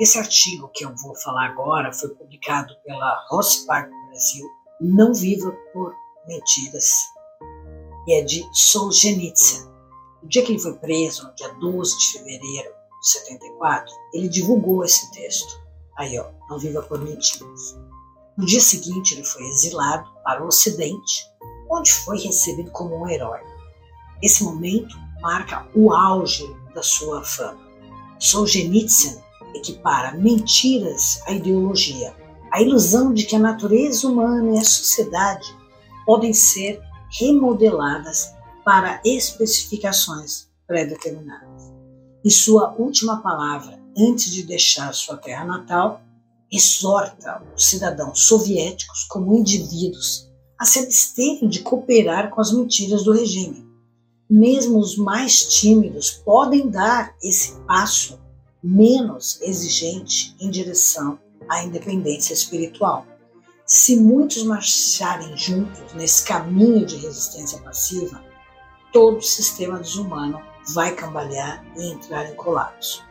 Esse artigo que eu vou falar agora foi publicado pela Rossi Park Brasil, Não Viva por Mentiras, e é de Solzhenitsyn. No dia que ele foi preso, no dia 12 de fevereiro de 74, ele divulgou esse texto. Aí, ó, Não Viva por Mentiras. No dia seguinte, ele foi exilado para o Ocidente, onde foi recebido como um herói. Esse momento marca o auge da sua fama. Solzhenitsyn equipara mentiras à ideologia, a ilusão de que a natureza humana e a sociedade podem ser remodeladas para especificações pré-determinadas. E sua última palavra, antes de deixar sua terra natal, exorta os cidadãos soviéticos como indivíduos a se absterem de cooperar com as mentiras do regime. Mesmo os mais tímidos podem dar esse passo menos exigente em direção à independência espiritual. Se muitos marcharem juntos nesse caminho de resistência passiva, todo o sistema desumano vai cambalear e entrar em colapso.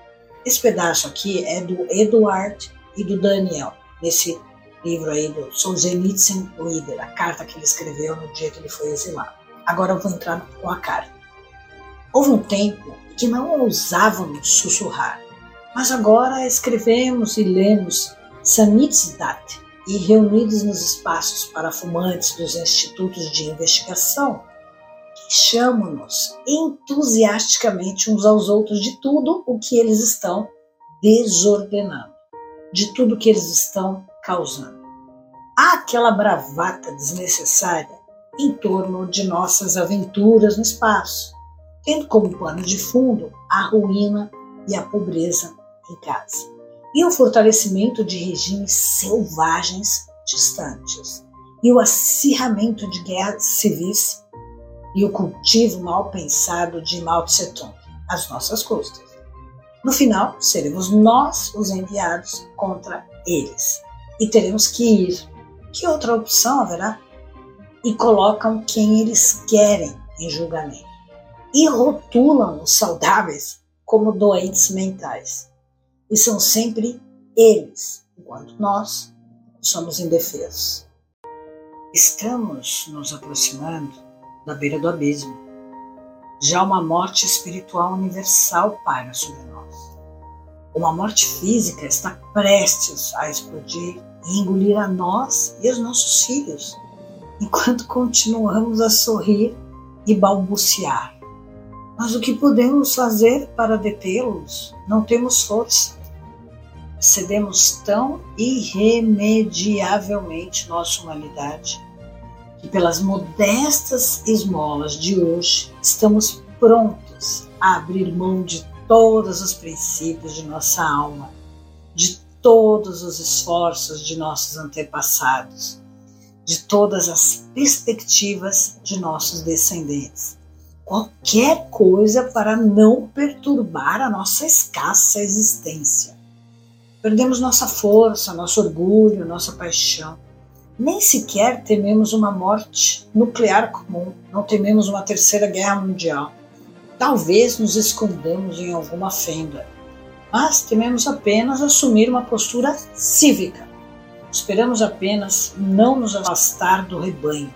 Esse pedaço aqui é do Eduard e do Daniel, nesse livro aí do Solzhenitsyn Reader, a carta que ele escreveu no dia que ele foi exilado. Agora eu vou entrar com a carta. Houve um tempo que não ousávamos sussurrar, mas agora escrevemos e lemos Samizdat e reunidos nos espaços para fumantes dos institutos de investigação, chamam-nos entusiasticamente uns aos outros de tudo o que eles estão desordenando, de tudo que eles estão causando. Há aquela bravata desnecessária em torno de nossas aventuras no espaço, tendo como pano de fundo a ruína e a pobreza em casa, e o fortalecimento de regimes selvagens distantes, e o acirramento de guerras civis e o cultivo mal pensado de Mao Tse Tung às nossas custas. No final, seremos nós os enviados contra eles e teremos que ir. Que outra opção haverá? E colocam quem eles querem em julgamento e rotulam os saudáveis como doentes mentais e são sempre eles, enquanto nós somos indefesos. Estamos nos aproximando da beira do abismo. Já uma morte espiritual universal paira sobre nós. Uma morte física está prestes a explodir e engolir a nós e os nossos filhos, enquanto continuamos a sorrir e balbuciar. Mas o que podemos fazer para detê-los? Não temos força cedemos tão irremediavelmente nossa humanidade que, pelas modestas esmolas de hoje, estamos prontos a abrir mão de todos os princípios de nossa alma, de todos os esforços de nossos antepassados, de todas as perspectivas de nossos descendentes. Qualquer coisa para não perturbar a nossa escassa existência. Perdemos nossa força, nosso orgulho, nossa paixão. Nem sequer tememos uma morte nuclear comum, não tememos uma terceira guerra mundial. Talvez nos escondamos em alguma fenda, mas tememos apenas assumir uma postura cívica. Esperamos apenas não nos afastar do rebanho,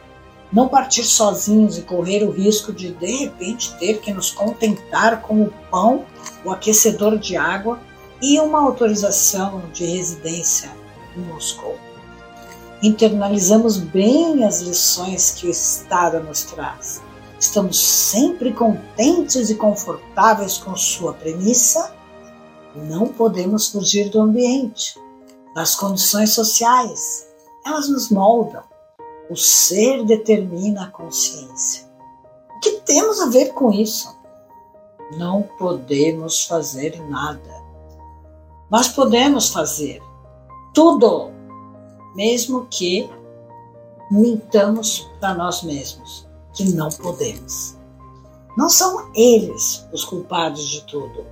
não partir sozinhos e correr o risco de de repente ter que nos contentar com o pão, o aquecedor de água e uma autorização de residência em Moscou. Internalizamos bem as lições que o Estado nos traz. Estamos sempre contentes e confortáveis com sua premissa. Não podemos fugir do ambiente, das condições sociais. Elas nos moldam. O ser determina a consciência. O que temos a ver com isso? Não podemos fazer nada nós podemos fazer tudo, mesmo que mintamos para nós mesmos que não podemos. Não são eles os culpados de tudo,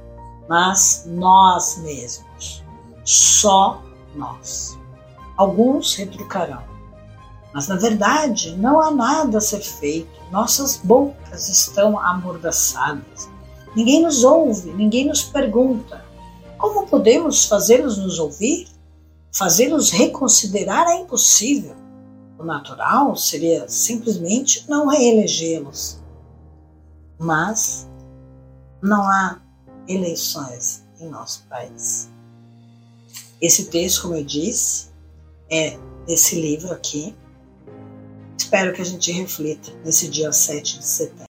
mas nós mesmos. Só nós. Alguns retrucarão. Mas na verdade não há nada a ser feito. Nossas bocas estão amordaçadas. Ninguém nos ouve, ninguém nos pergunta. Como podemos fazê-los nos ouvir? Fazê-los reconsiderar é impossível. O natural seria simplesmente não reelegê-los. Mas não há eleições em nosso país. Esse texto, como eu disse, é desse livro aqui. Espero que a gente reflita nesse dia 7 de setembro.